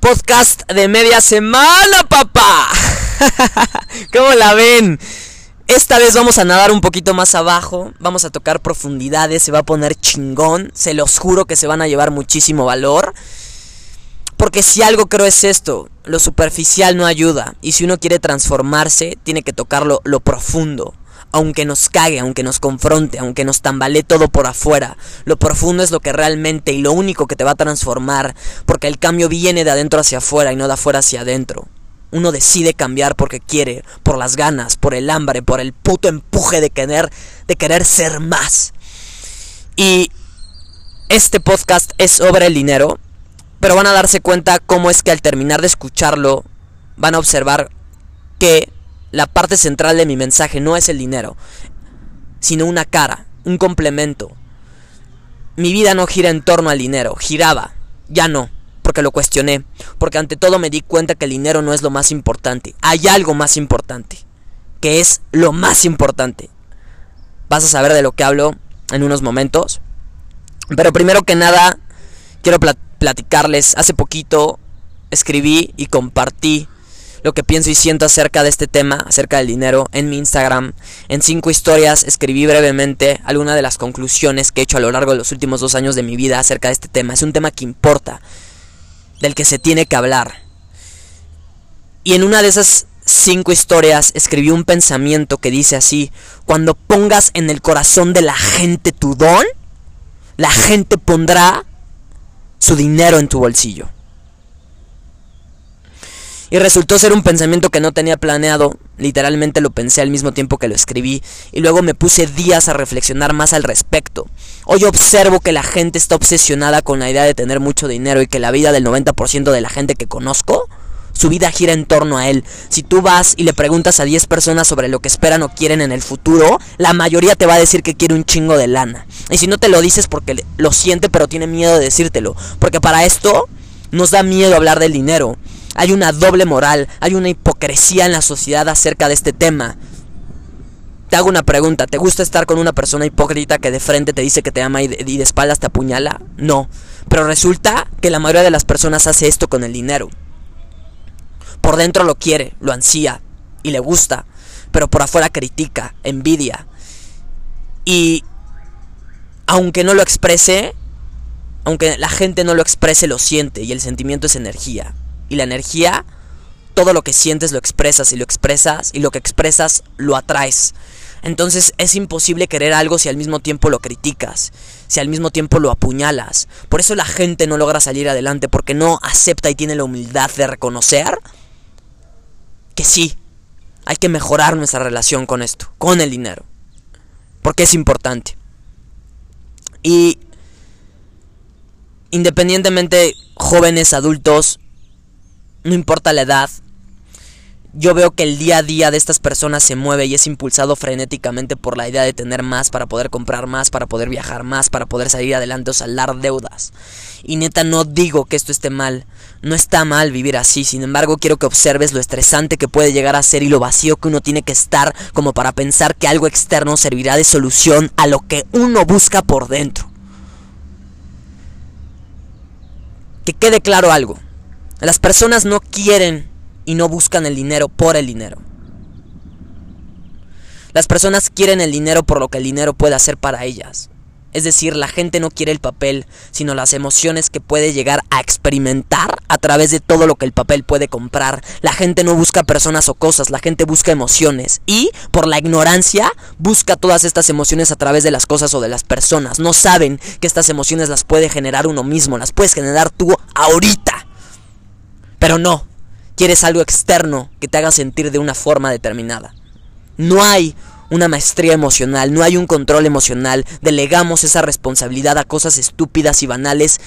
Podcast de media semana, papá. ¿Cómo la ven? Esta vez vamos a nadar un poquito más abajo, vamos a tocar profundidades, se va a poner chingón, se los juro que se van a llevar muchísimo valor. Porque si algo creo es esto, lo superficial no ayuda, y si uno quiere transformarse, tiene que tocarlo lo profundo aunque nos cague, aunque nos confronte, aunque nos tambalee todo por afuera. Lo profundo es lo que realmente y lo único que te va a transformar, porque el cambio viene de adentro hacia afuera y no de afuera hacia adentro. Uno decide cambiar porque quiere, por las ganas, por el hambre, por el puto empuje de querer, de querer ser más. Y este podcast es sobre el dinero, pero van a darse cuenta cómo es que al terminar de escucharlo van a observar que la parte central de mi mensaje no es el dinero, sino una cara, un complemento. Mi vida no gira en torno al dinero, giraba, ya no, porque lo cuestioné, porque ante todo me di cuenta que el dinero no es lo más importante, hay algo más importante, que es lo más importante. Vas a saber de lo que hablo en unos momentos, pero primero que nada, quiero platicarles, hace poquito escribí y compartí lo que pienso y siento acerca de este tema, acerca del dinero, en mi Instagram. En cinco historias escribí brevemente algunas de las conclusiones que he hecho a lo largo de los últimos dos años de mi vida acerca de este tema. Es un tema que importa, del que se tiene que hablar. Y en una de esas cinco historias escribí un pensamiento que dice así, cuando pongas en el corazón de la gente tu don, la gente pondrá su dinero en tu bolsillo. Y resultó ser un pensamiento que no tenía planeado, literalmente lo pensé al mismo tiempo que lo escribí, y luego me puse días a reflexionar más al respecto. Hoy observo que la gente está obsesionada con la idea de tener mucho dinero y que la vida del 90% de la gente que conozco, su vida gira en torno a él. Si tú vas y le preguntas a 10 personas sobre lo que esperan o quieren en el futuro, la mayoría te va a decir que quiere un chingo de lana. Y si no te lo dices porque lo siente pero tiene miedo de decírtelo, porque para esto nos da miedo hablar del dinero. Hay una doble moral, hay una hipocresía en la sociedad acerca de este tema. Te hago una pregunta, ¿te gusta estar con una persona hipócrita que de frente te dice que te ama y de, espaldas te apuñala? No, pero resulta que la mayoría de las personas hace esto con el dinero. Por dentro lo quiere, lo ansía y le gusta, pero por afuera critica, envidia. Y aunque no lo exprese, aunque la gente no lo exprese, lo siente y el sentimiento es energía y la energía, todo lo que sientes lo expresas y lo expresas y lo que expresas lo atraes. Entonces es imposible querer algo si al mismo tiempo lo criticas, si al mismo tiempo lo apuñalas. Por eso la gente no logra salir adelante porque no acepta y tiene la humildad de reconocer que sí, hay que mejorar nuestra relación con esto, con el dinero. Porque es importante. Y independientemente jóvenes, adultos, no importa la edad. Yo veo que el día a día de estas personas se mueve y es impulsado frenéticamente por la idea de tener más para poder comprar más, para poder viajar más, para poder salir adelante o saldar deudas. Y neta no digo que esto esté mal, no está mal vivir así, sin embargo quiero que observes lo estresante que puede llegar a ser y lo vacío que uno tiene que estar como para pensar que algo externo servirá de solución a lo que uno busca por dentro. Que quede claro algo. Las personas no quieren y no buscan el dinero por el dinero. Las personas quieren el dinero por lo que el dinero puede hacer para ellas. Es decir, la gente no quiere el papel, sino las emociones que puede llegar a experimentar a través de todo lo que el papel puede comprar. La gente no busca personas o cosas, la gente busca emociones. Y, por la ignorancia, busca todas estas emociones a través de las cosas o de las personas. No saben que estas emociones las puede generar uno mismo, las puedes generar tú ahorita. Pero no, quieres algo externo que te haga sentir de una forma determinada. No hay una maestría emocional, no hay un control emocional, delegamos esa responsabilidad a cosas estúpidas y banales,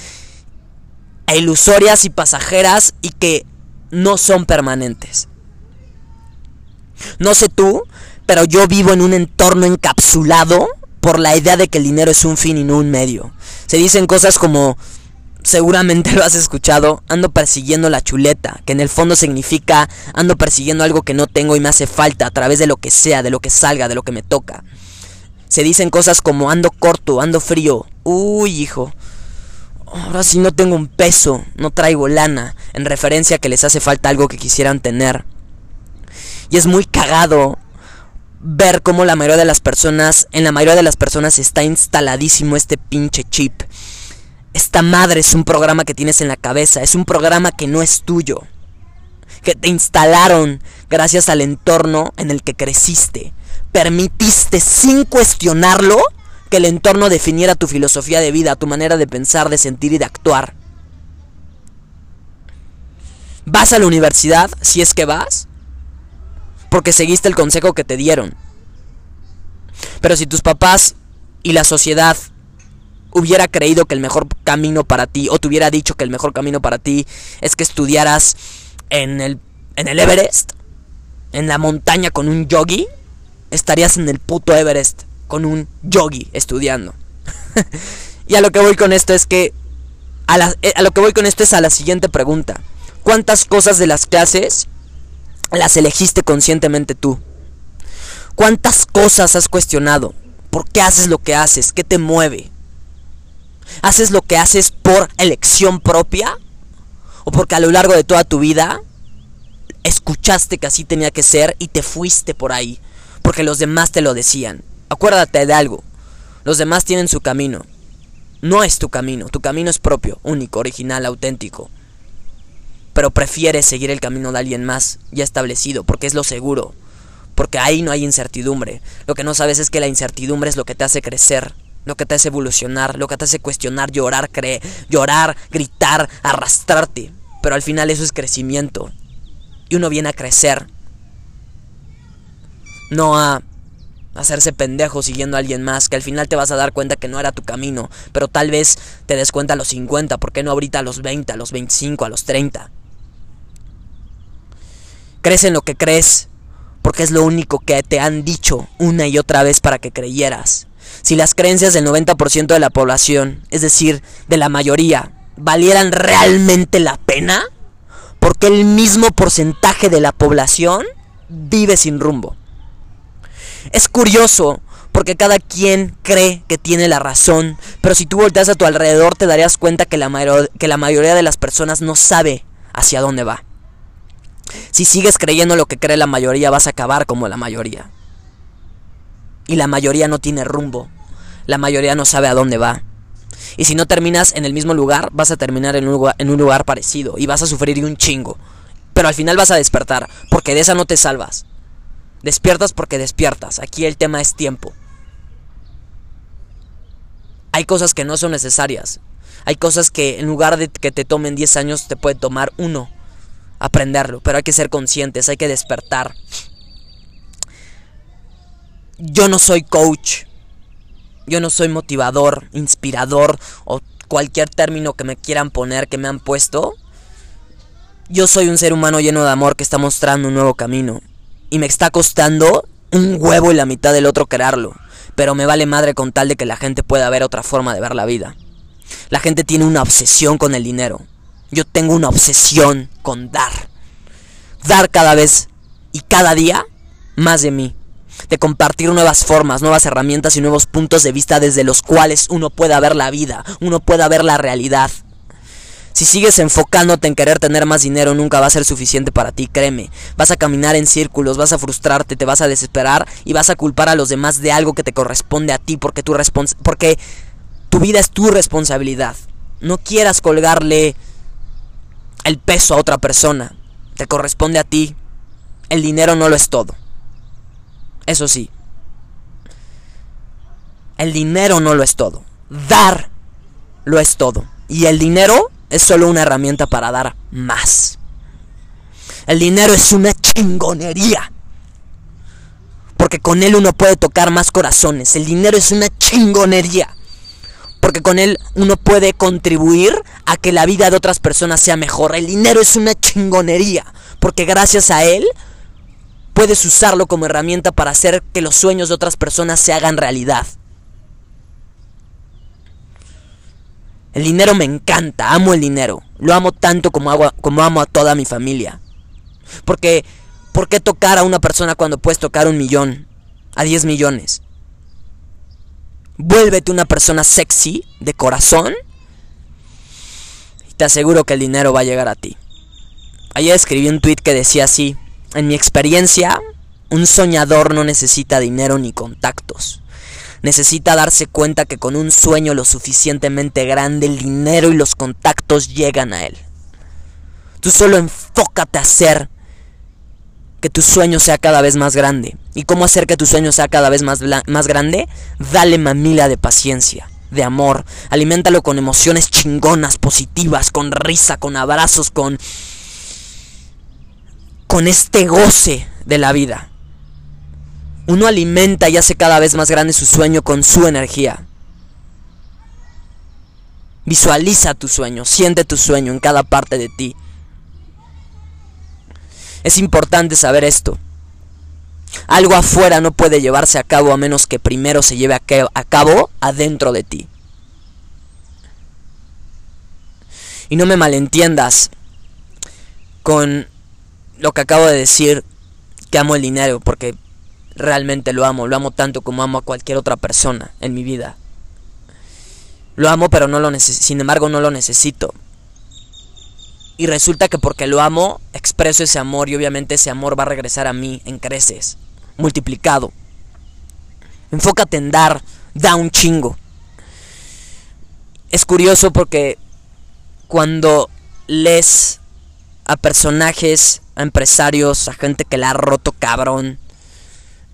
e ilusorias y pasajeras y que no son permanentes. No sé tú, pero yo vivo en un entorno encapsulado por la idea de que el dinero es un fin y no un medio. Se dicen cosas como seguramente lo has escuchado, ando persiguiendo la chuleta, que en el fondo significa ando persiguiendo algo que no tengo y me hace falta a través de lo que sea, de lo que salga, de lo que me toca. Se dicen cosas como ando corto, ando frío. Uy, hijo. ahora sí no tengo un peso, no traigo lana, en referencia a que les hace falta algo que quisieran tener. Y es muy cagado ver cómo la mayoría de las personas, en la mayoría de las personas está instaladísimo este pinche chip. Esta madre es un programa que tienes en la cabeza, es un programa que no es tuyo. Que te instalaron gracias al entorno en el que creciste. Permitiste sin cuestionarlo que el entorno definiera tu filosofía de vida, tu manera de pensar, de sentir y de actuar. ¿Vas a la universidad si es que vas? Porque seguiste el consejo que te dieron. Pero si tus papás y la sociedad hubiera creído que el mejor camino para ti, o te hubiera dicho que el mejor camino para ti es que estudiaras en el, en el Everest, en la montaña con un yogi, estarías en el puto Everest con un yogi estudiando. y a lo que voy con esto es que a, eh, a, lo que voy con esto es a la siguiente pregunta. ¿Cuántas cosas de las clases las elegiste conscientemente tú? ¿Cuántas cosas has cuestionado? ¿Por qué haces lo que haces? ¿Qué te mueve? ¿Haces lo que haces por elección propia? ¿O porque a lo largo de toda tu vida escuchaste que así tenía que ser y te fuiste por ahí? Porque los demás te lo decían. Acuérdate de algo. Los demás tienen su camino. No es tu camino. Tu camino es propio, único, original, auténtico. Pero prefieres seguir el camino de alguien más ya establecido porque es lo seguro. Porque ahí no hay incertidumbre. Lo que no sabes es que la incertidumbre es lo que te hace crecer lo que te hace evolucionar, lo que te hace cuestionar, llorar, creer, llorar, gritar, arrastrarte. Pero al final eso es crecimiento. Y uno viene a crecer. No a hacerse pendejo siguiendo a alguien más, que al final te vas a dar cuenta que no era tu camino, pero tal vez te des cuenta a los 50, ¿por qué no ahorita a los 20, a los 25, a los 30? Crees en lo que crees, porque es lo único que te han dicho una y otra vez para que creyeras. Si las creencias del 90% de la población, es decir, de la mayoría, valieran realmente la pena, porque el mismo porcentaje de la población vive sin rumbo. Es curioso porque cada quien cree que tiene la razón, pero si tú volteas a tu alrededor te darías cuenta que la, que la mayoría de las personas no sabe hacia dónde va. Si sigues creyendo lo que cree la mayoría vas a acabar como la mayoría. Y la mayoría no tiene rumbo. La mayoría no sabe a dónde va. Y si no terminas en el mismo lugar, vas a terminar en un lugar, parecido. Y vas a sufrir un chingo. Pero al final vas a despertar. Porque de esa no te salvas. Despiertas porque despiertas. Aquí el tema es tiempo. Hay cosas que no son necesarias. Hay cosas que en lugar de que te tomen 10 años, te puede tomar uno aprenderlo. Pero hay que ser conscientes, hay que despertar yo no soy coach, yo no soy motivador, inspirador o cualquier término que me quieran poner, que me han puesto. Yo soy un ser humano lleno de amor que está mostrando un nuevo camino. Y me está costando un huevo y la mitad del otro crearlo. Pero me vale madre con tal de que la gente pueda ver otra forma de ver la vida. La gente tiene una obsesión con el dinero. Yo tengo una obsesión con dar. Dar cada vez y cada día más de mí de compartir nuevas formas, nuevas herramientas y nuevos puntos de vista desde los cuales uno pueda ver la vida, uno pueda ver la realidad. Si sigues enfocándote en querer tener más dinero, nunca va a ser suficiente para ti, créeme. Vas a caminar en círculos, vas a frustrarte, te vas a desesperar y vas a culpar a los demás de algo que te corresponde a ti porque tu, porque tu vida es tu responsabilidad. No quieras colgarle el peso a otra persona. Te corresponde a ti. El dinero no lo es todo. Eso sí, el dinero no lo es todo. Dar lo es todo. Y el dinero es solo una herramienta para dar más. El dinero es una chingonería. Porque con él uno puede tocar más corazones. El dinero es una chingonería. Porque con él uno puede contribuir a que la vida de otras personas sea mejor. El dinero es una chingonería. Porque gracias a él puedes usarlo como herramienta para hacer que los sueños de otras personas se hagan realidad. El dinero me encanta, amo el dinero. Lo amo tanto como, amo a toda mi familia. Porque, ¿por qué tocar a una persona cuando puedes tocar un millón? A 10 millones. Vuélvete una persona sexy, de corazón. te aseguro que el dinero va a llegar a ti. Ayer escribí un tweet que decía así, en mi experiencia, un soñador no necesita dinero ni contactos. Necesita darse cuenta que con un sueño lo suficientemente grande el dinero y los contactos llegan a él. Tú solo enfócate a hacer que tu sueño sea cada vez más grande. ¿Y cómo hacer que tu sueño sea cada vez más, grande? Dale mamila de paciencia, de amor. Aliméntalo con emociones chingonas, positivas, con risa, con abrazos, con... con este goce de la vida. Uno alimenta y hace cada vez más grande su sueño con su energía. Visualiza tu sueño, siente tu sueño en cada parte de ti. Es importante saber esto. Algo afuera no puede llevarse a cabo a menos que primero se lleve a cabo adentro de ti. Y no me malentiendas con lo que acabo de decir, que amo el dinero, porque realmente lo amo, lo amo tanto como amo a cualquier otra persona en mi vida. Lo amo, pero no lo sin embargo no lo necesito. Y resulta que porque lo amo, expreso ese amor y obviamente ese amor va a regresar a mí en creces, multiplicado. Enfócate en dar, da un chingo. Es curioso porque cuando lees a personajes, a empresarios, a gente que la ha roto cabrón,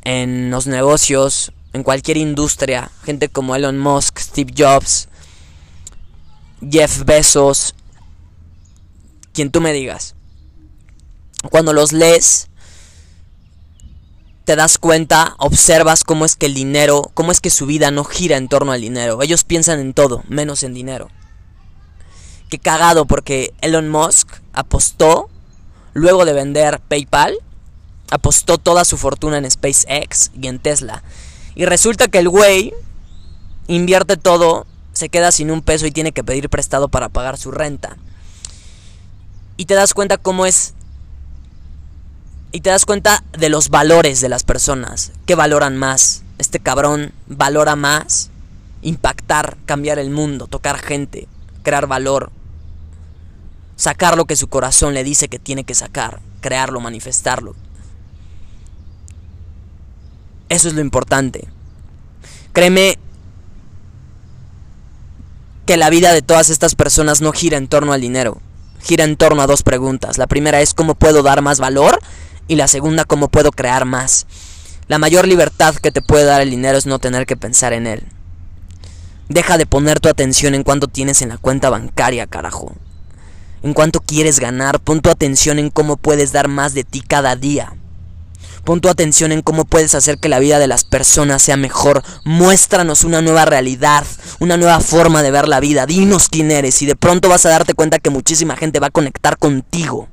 en los negocios, en cualquier industria, gente como Elon Musk, Steve Jobs, Jeff Bezos, quien tú me digas. Cuando los lees, te das cuenta, observas cómo es que el dinero, cómo es que su vida no gira en torno al dinero. Ellos piensan en todo, menos en dinero. Qué cagado porque Elon Musk apostó, luego de vender PayPal, apostó toda su fortuna en SpaceX y en Tesla. Y resulta que el güey invierte todo, se queda sin un peso y tiene que pedir prestado para pagar su renta. Y te das cuenta cómo es... Y te das cuenta de los valores de las personas. ¿Qué valoran más? Este cabrón valora más impactar, cambiar el mundo, tocar gente, crear valor. Sacar lo que su corazón le dice que tiene que sacar, crearlo, manifestarlo. Eso es lo importante. Créeme que la vida de todas estas personas no gira en torno al dinero. Gira en torno a dos preguntas. La primera es cómo puedo dar más valor y la segunda cómo puedo crear más. La mayor libertad que te puede dar el dinero es no tener que pensar en él. Deja de poner tu atención en cuánto tienes en la cuenta bancaria, carajo. En cuánto quieres ganar, pon tu atención en cómo puedes dar más de ti cada día. Pon tu atención en cómo puedes hacer que la vida de las personas sea mejor. Muéstranos una nueva realidad, una nueva forma de ver la vida. Dinos quién eres y de pronto vas a darte cuenta que muchísima gente va a conectar contigo.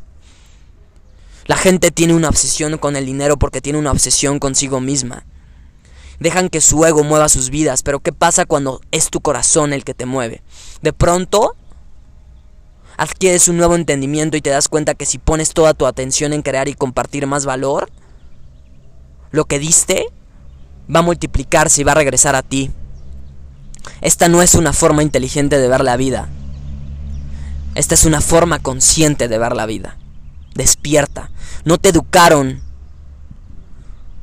La gente tiene una obsesión con el dinero porque tiene una obsesión consigo misma. Dejan que su ego mueva sus vidas, pero ¿qué pasa cuando es tu corazón el que te mueve? De pronto adquieres un nuevo entendimiento y te das cuenta que si pones toda tu atención en crear y compartir más valor, lo que diste va a multiplicarse y va a regresar a ti. Esta no es una forma inteligente de ver la vida. Esta es una forma consciente de ver la vida. Despierta. No te educaron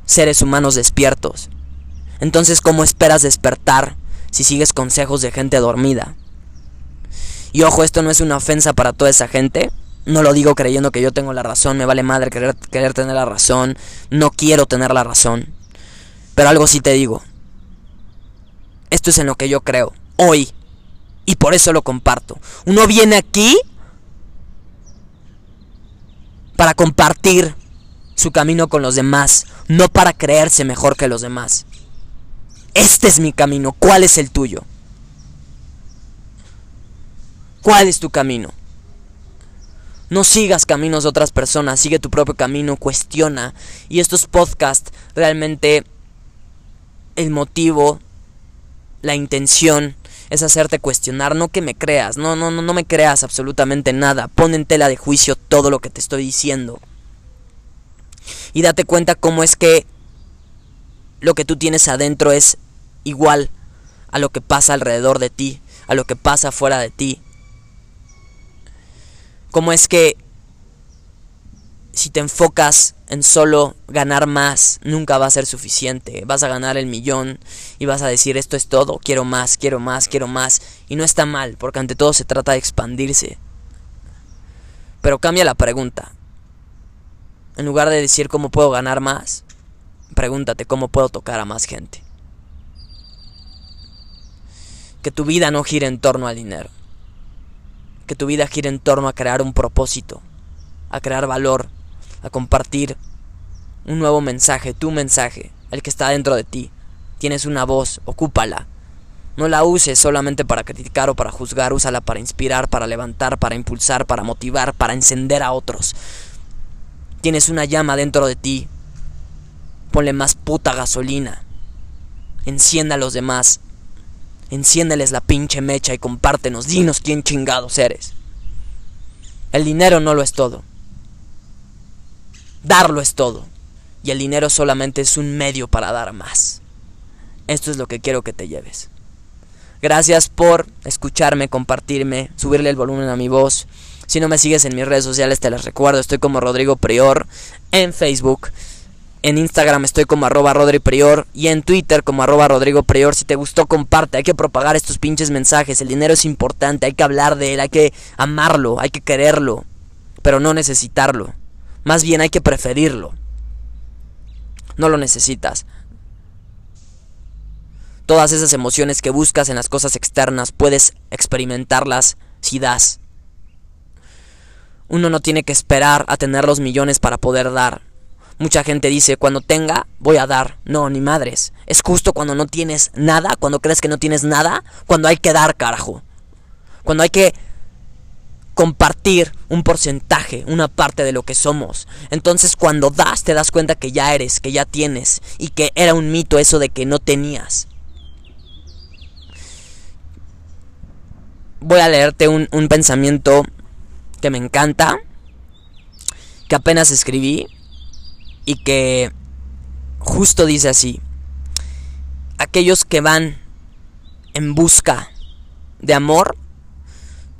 seres humanos despiertos. Entonces, ¿cómo esperas despertar si sigues consejos de gente dormida? Y ojo, esto no es una ofensa para toda esa gente. No lo digo creyendo que yo tengo la razón, me vale madre querer, tener la razón, no quiero tener la razón. Pero algo sí te digo. Esto es en lo que yo creo, hoy. Y por eso lo comparto. Uno viene aquí para compartir su camino con los demás, no para creerse mejor que los demás. Este es mi camino, ¿cuál es el tuyo? ¿Cuál es tu camino? No sigas caminos de otras personas, sigue tu propio camino, cuestiona. Y estos podcasts, realmente el motivo, la intención es hacerte cuestionar, no que me creas, no, no, no, no me creas absolutamente nada. Pon en tela de juicio todo lo que te estoy diciendo. Y date cuenta cómo es que lo que tú tienes adentro es igual a lo que pasa alrededor de ti, a lo que pasa fuera de ti. Cómo es que si te enfocas en solo ganar más, nunca va a ser suficiente. Vas a ganar el millón y vas a decir esto es todo, quiero más, quiero más, quiero más. Y no está mal, porque ante todo se trata de expandirse. Pero cambia la pregunta. En lugar de decir cómo puedo ganar más, pregúntate cómo puedo tocar a más gente. Que tu vida no gire en torno al dinero. Que tu vida gire en torno a crear un propósito, a crear valor, a compartir un nuevo mensaje, tu mensaje, el que está dentro de ti. Tienes una voz, ocúpala. No la uses solamente para criticar o para juzgar, úsala para inspirar, para levantar, para impulsar, para motivar, para encender a otros. Tienes una llama dentro de ti. Ponle más puta gasolina. Encienda a los demás. Enciéndeles la pinche mecha y compártenos. Dinos quién chingados eres. El dinero no lo es todo. Darlo es todo. Y el dinero solamente es un medio para dar más. Esto es lo que quiero que te lleves. Gracias por escucharme, compartirme, subirle el volumen a mi voz. Si no me sigues en mis redes sociales, te las recuerdo. Estoy como Rodrigo Prior en Facebook. En Instagram estoy como arroba Rodri Prior y en Twitter como arroba Rodrigo Prior. Si te gustó, comparte. Hay que propagar estos pinches mensajes. El dinero es importante, hay que hablar de él, hay que amarlo, hay que quererlo, pero no necesitarlo. Más bien hay que preferirlo. No lo necesitas. Todas esas emociones que buscas en las cosas externas puedes experimentarlas si das. Uno no tiene que esperar a tener los millones para poder dar. Mucha gente dice, cuando tenga, voy a dar. No, ni madres. Es justo cuando no tienes nada, cuando crees que no tienes nada, cuando hay que dar, carajo. Cuando hay que compartir un porcentaje, una parte de lo que somos. Entonces cuando das te das cuenta que ya eres, que ya tienes y que era un mito eso de que no tenías. Voy a leerte un, un pensamiento que me encanta, que apenas escribí y que justo dice así. Aquellos que van en busca de amor